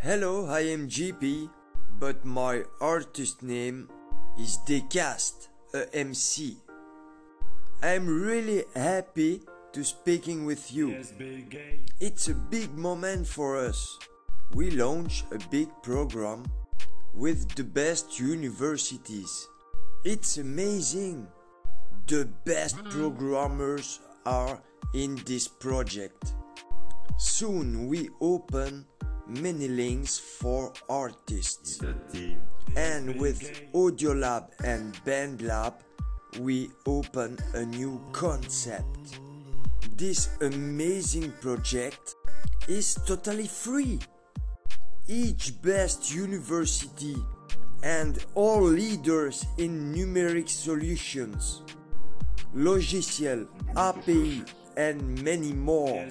Hello, I am GP, but my artist name is Decast, a MC. I am really happy to speaking with you. It's a big moment for us. We launch a big program with the best universities. It's amazing. The best hmm. programmers are in this project. Soon we open many links for artists. And with Audiolab and BandLab, we open a new concept. This amazing project is totally free. Each best university and all leaders in numeric solutions, logiciel, API, and many more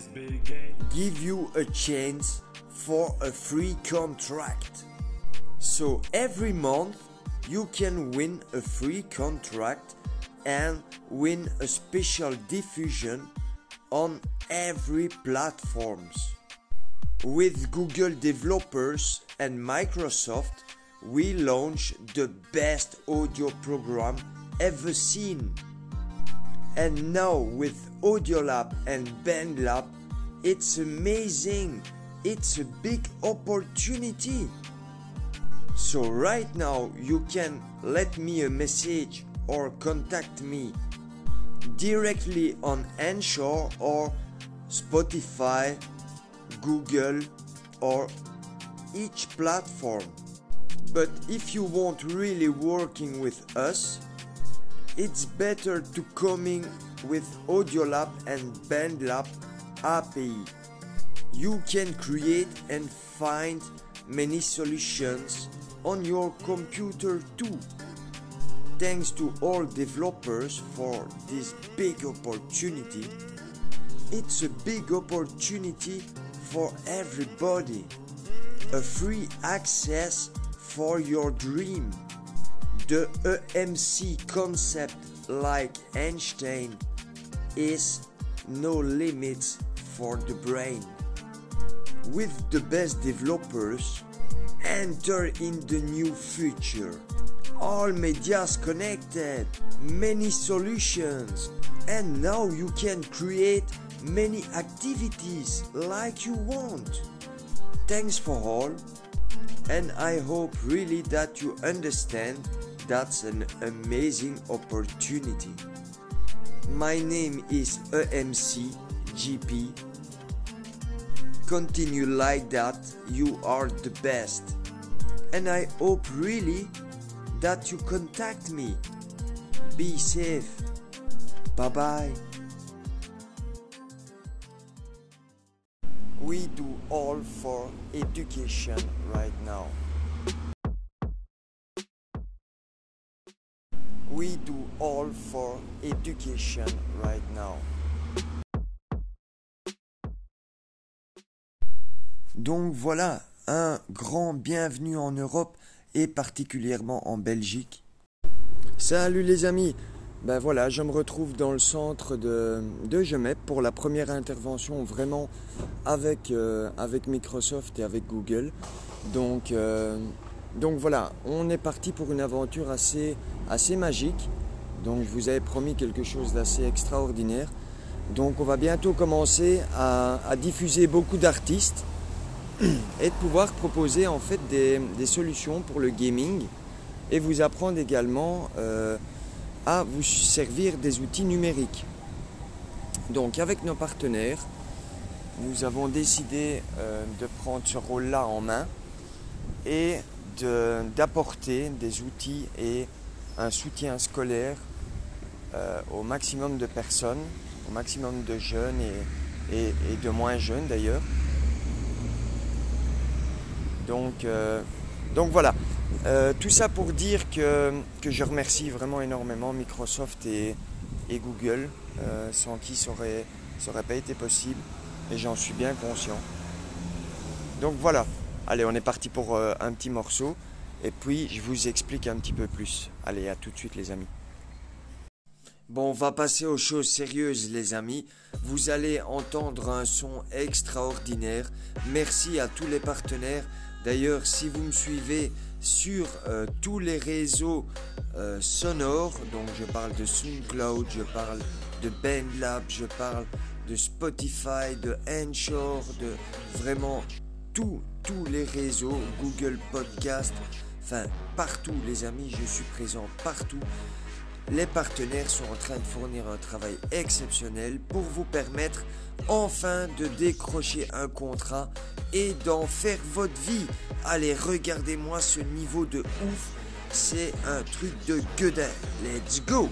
give you a chance for a free contract. So every month you can win a free contract and win a special diffusion on every platforms. With Google developers and Microsoft, we launch the best audio program ever seen. And now with Audiolab and BandLab, it's amazing. It's a big opportunity. So right now you can let me a message or contact me directly on Anchor or Spotify, Google or each platform. But if you want really working with us, it's better to coming with Audiolab and BandLab API. You can create and find many solutions on your computer too. Thanks to all developers for this big opportunity. It's a big opportunity for everybody. A free access for your dream. The EMC concept, like Einstein, is no limits for the brain. With the best developers, enter in the new future. All medias connected, many solutions, and now you can create many activities like you want. Thanks for all, and I hope really that you understand that's an amazing opportunity. My name is EMC GP. Continue like that, you are the best. And I hope really that you contact me. Be safe. Bye bye. We do all for education right now. We do all for education right now. Donc voilà, un grand bienvenue en Europe et particulièrement en Belgique. Salut les amis, ben voilà, je me retrouve dans le centre de, de Gemep pour la première intervention vraiment avec, euh, Microsoft et avec Google. Donc, euh, donc voilà, on est parti pour une aventure assez, magique. Donc je vous avais promis quelque chose d'assez extraordinaire. Donc on va bientôt commencer à diffuser beaucoup d'artistes et de pouvoir proposer en fait des, des, solutions pour le gaming et vous apprendre également euh, à vous servir des outils numériques. Donc avec nos partenaires, nous avons décidé euh, de prendre ce rôle-là en main et d'apporter des outils et un soutien scolaire euh, au maximum de personnes, au maximum de jeunes et, et, et de moins jeunes d'ailleurs. Donc, euh, donc voilà, euh, tout ça pour dire que, je remercie vraiment énormément Microsoft et, Google, euh, sans qui ça n'aurait pas été possible, et j'en suis bien conscient. Donc voilà, allez, on est parti pour un petit morceau, et puis je vous explique un petit peu plus. Allez, à tout de suite les amis. Bon, on va passer aux choses sérieuses, les amis. Vous allez entendre un son extraordinaire. Merci à tous les partenaires. D'ailleurs, si vous me suivez sur euh, tous les réseaux euh, sonores, donc je parle de SoundCloud, je parle de BandLab, je parle de Spotify, de Anchor, de vraiment tous, tous les réseaux, Google Podcast, enfin partout les amis, je suis présent partout les partenaires sont en train de fournir un travail exceptionnel pour vous permettre enfin de décrocher un contrat et d'en faire votre vie. Allez, regardez-moi ce niveau de ouf, c'est un truc de gueudin. Let's go!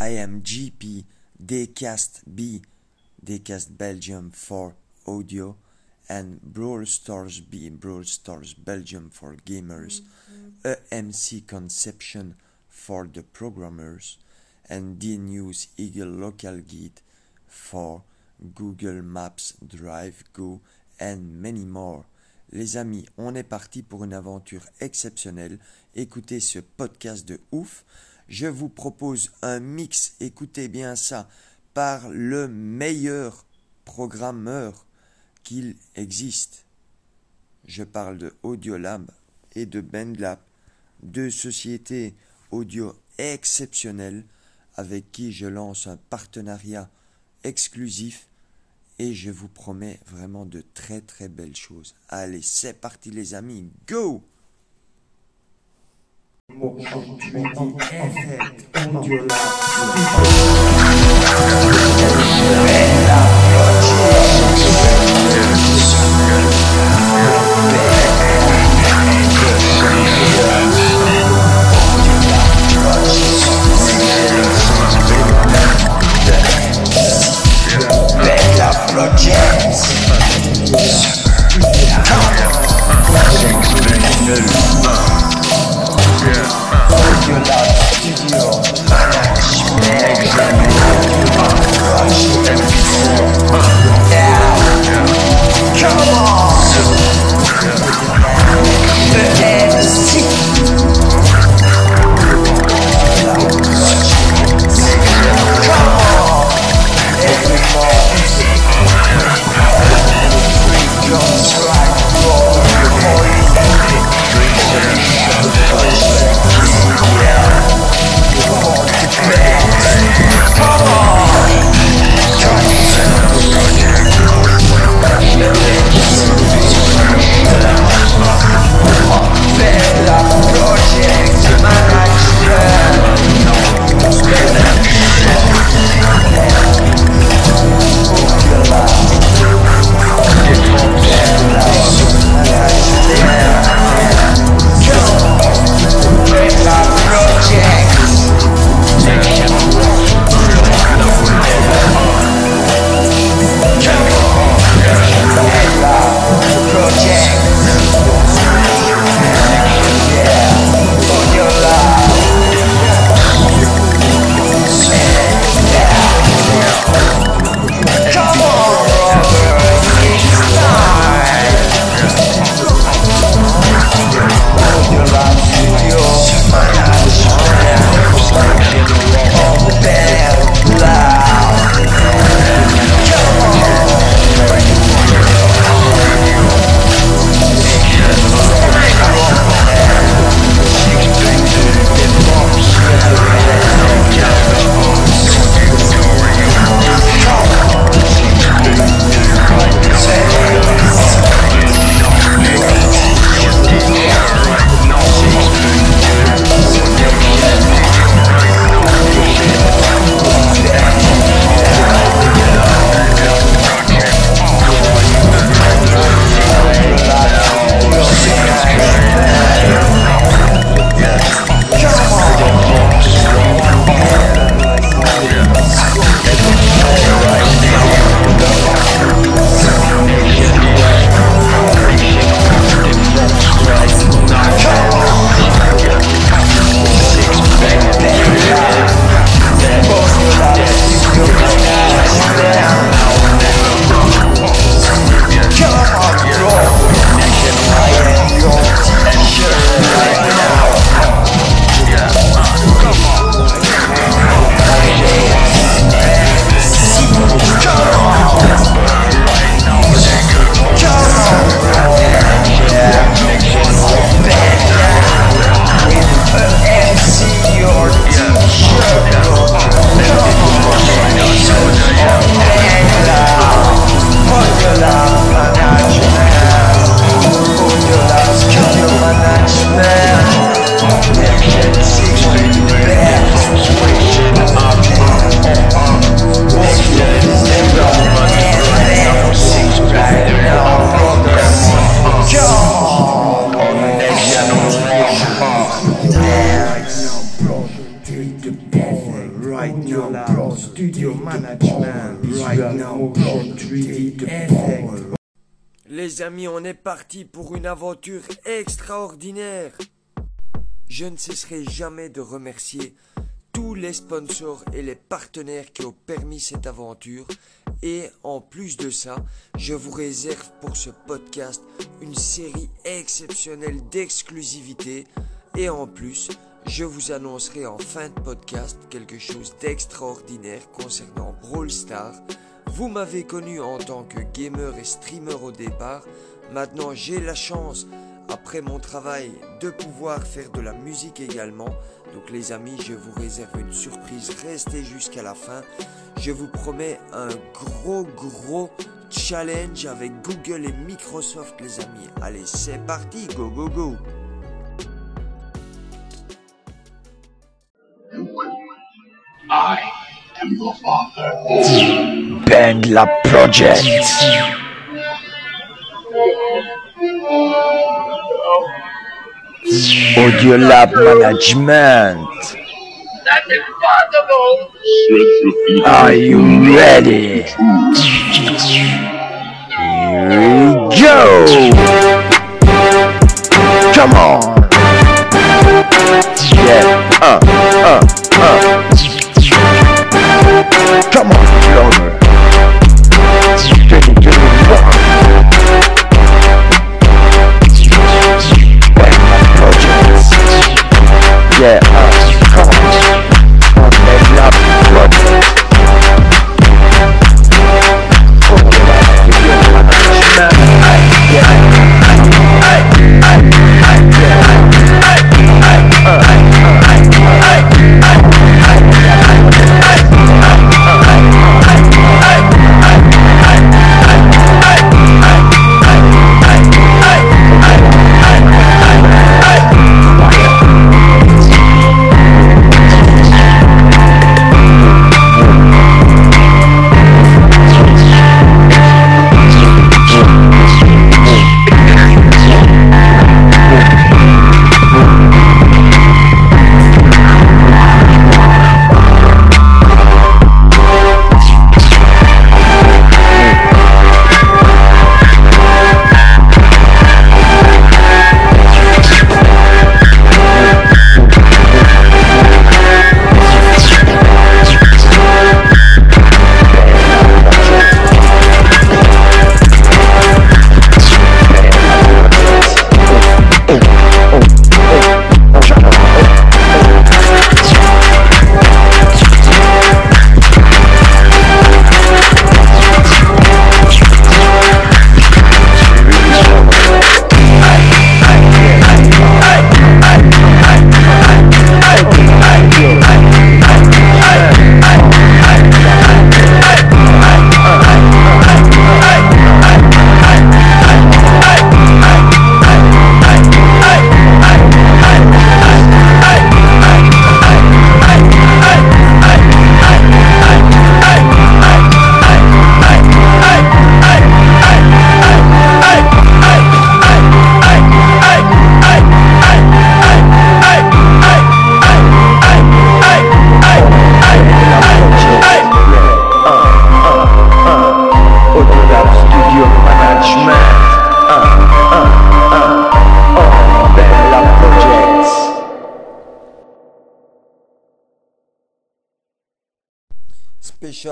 I am GP Decast B, Decast Belgium for audio, and Brawl Stars B, Brawl Stars Belgium for gamers, mm-hmm. EMC Conception for the programmers, and D News Eagle Local Guide for Google Maps, Drive, Go, and many more. Les amis, on est parti pour une aventure exceptionnelle. Écoutez ce podcast de ouf. Je vous propose un mix, écoutez bien ça, par le meilleur programmeur qu'il existe. Je parle de Audiolab et de BandLab, deux sociétés audio exceptionnelles avec qui je lance un partenariat exclusif et je vous promets vraiment de très très belles choses. Allez, c'est parti les amis, go Audio Lab, Studio Management, right now, Motion 3D Effect. Les amis, on est parti pour une aventure extraordinaire. Je ne cesserai jamais de remercier tous les sponsors et les partenaires qui ont permis cette aventure. Et en plus de ça, je vous réserve pour ce podcast une série exceptionnelle d'exclusivité. Et en plus, je vous annoncerai en fin de podcast quelque chose d'extraordinaire concernant Brawl. Vous m'avez connu en tant que gamer et streamer au départ. Maintenant, j'ai la chance, après mon travail, de pouvoir faire de la musique également. Donc les amis, je vous réserve une surprise. Restez jusqu'à la fin. Je vous promets un gros, gros challenge avec Google et Microsoft, les amis. Allez, c'est parti, go, go, go. I am your father. Band Lab Project. Audio Lab Management. That's impossible! Are you ready? Here we go. Come on. Yeah.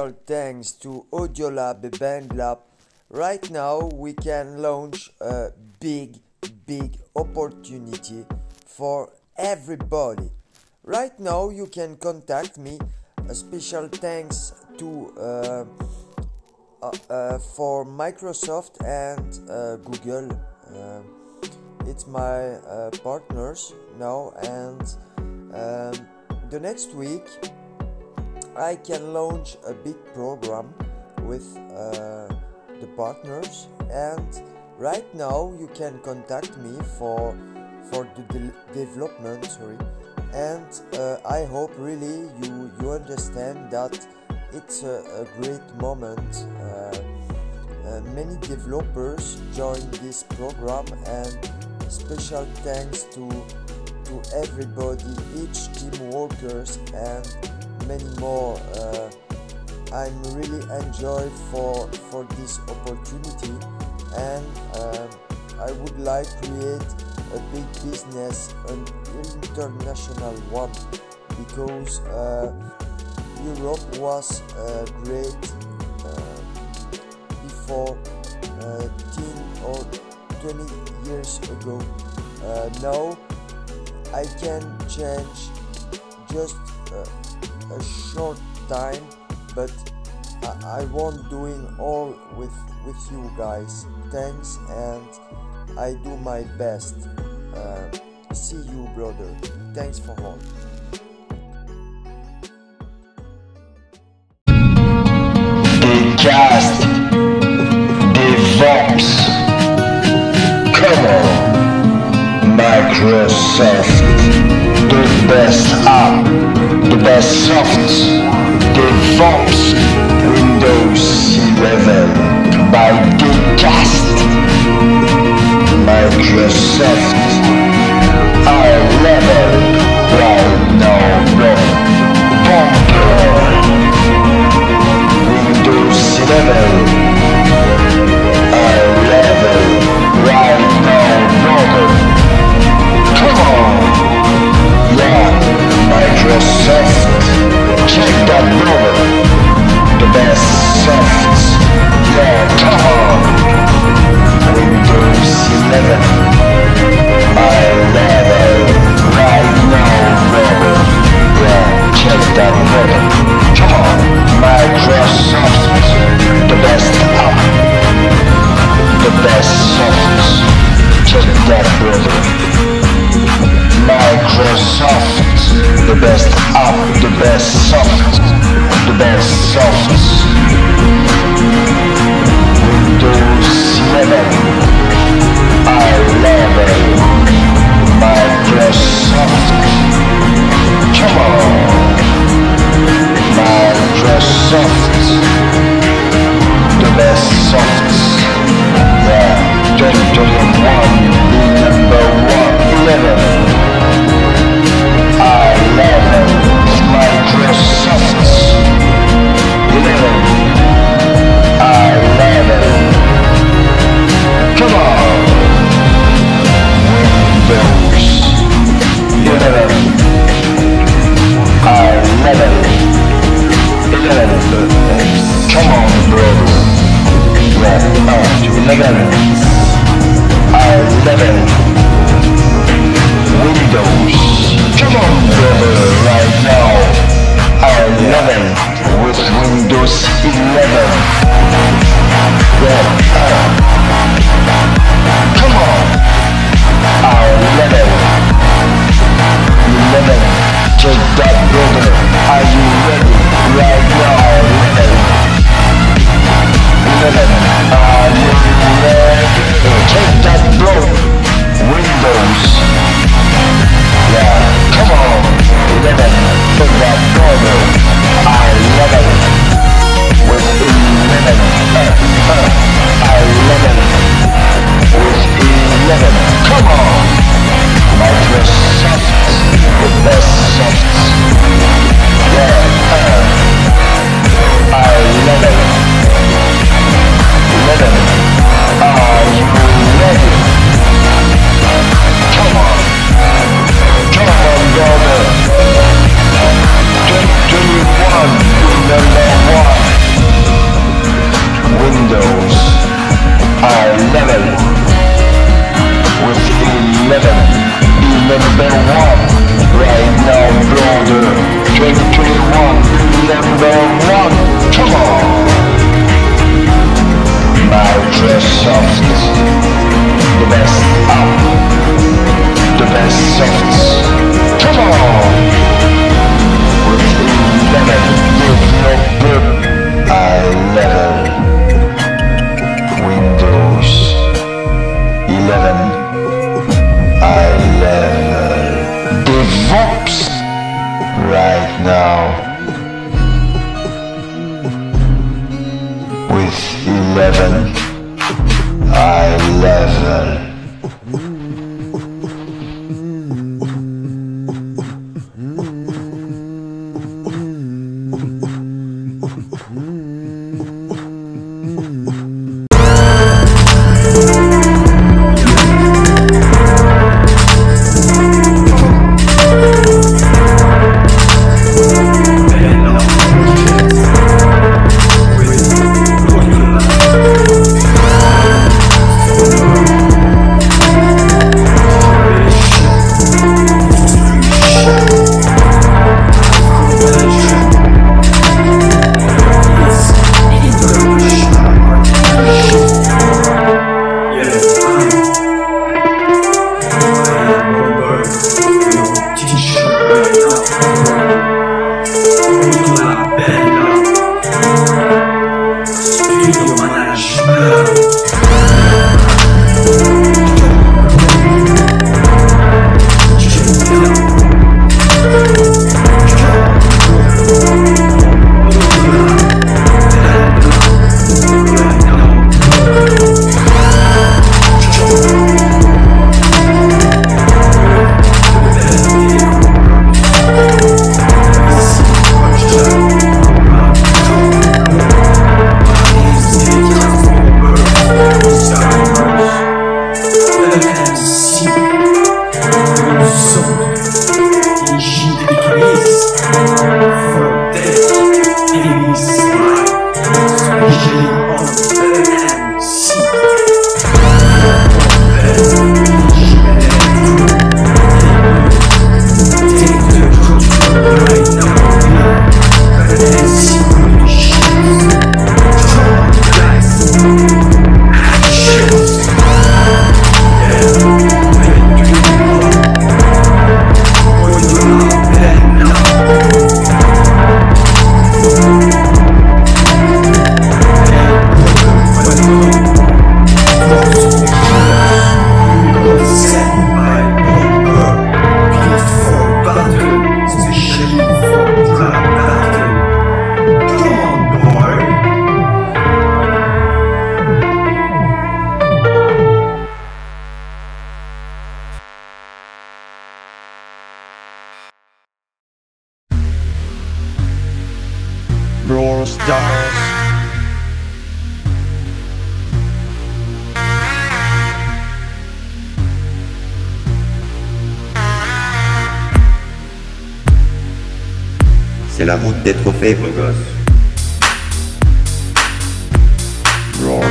Special thanks to Audiolab and BandLab. Right now, we can launch a big, big opportunity for everybody. Right now, you can contact me. A special thanks to uh, uh, uh, for Microsoft and uh, Google. Uh, it's my uh, partners now, and um, the next week I can launch a big program with uh, the partners and right now you can contact me for for the de- development sorry. And uh, I hope really you you understand that it's a, a great moment uh, uh, many developers join this program and special thanks to to everybody each team workers and many more. Uh, I'm really enjoy for for this opportunity, and uh, I would like create a big business, an international one, because uh, Europe was uh, great uh, before uh, 10 or 20 years ago. now I can change just a short time but I, I won't doing all with with you guys. Thanks and I do my best. Uh, see you brother. Thanks for all. Decast the vibes come on Microsoft the best app de la sorte des forces Windows 11 by Dcast Microsoft Brawl Stars. C'est la route des trophées, beau gosse. Brawl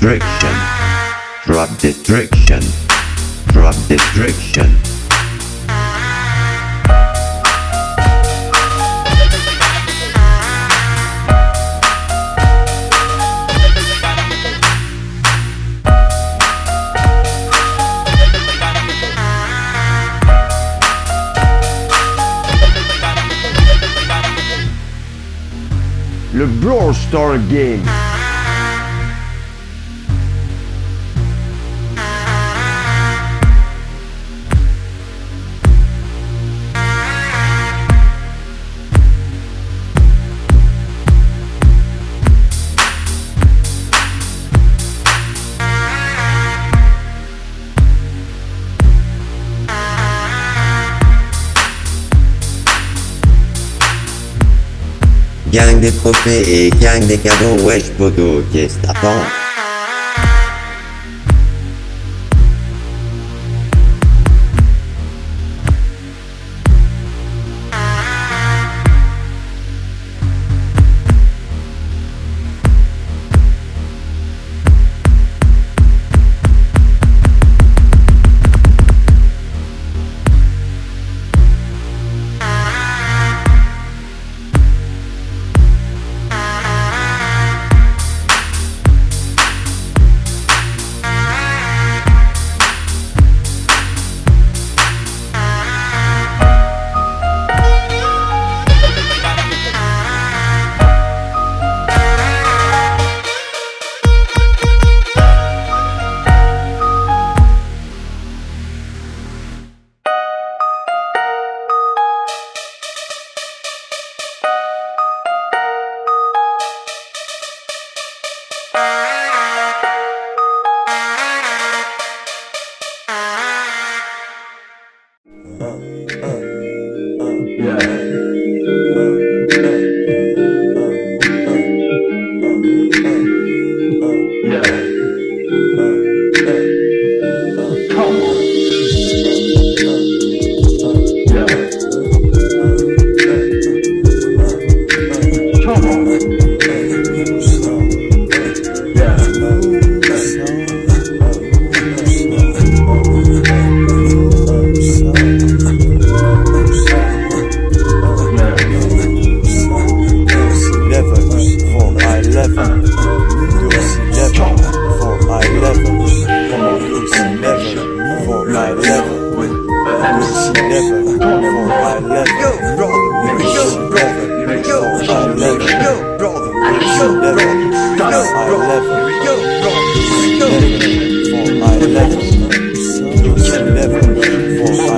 Drop destruction. Drop destruction. Drop destruction. Le Brawl Star Game. Gang des trophées et gang des cadeaux, wesh poteau, qu'est-ce que t'attends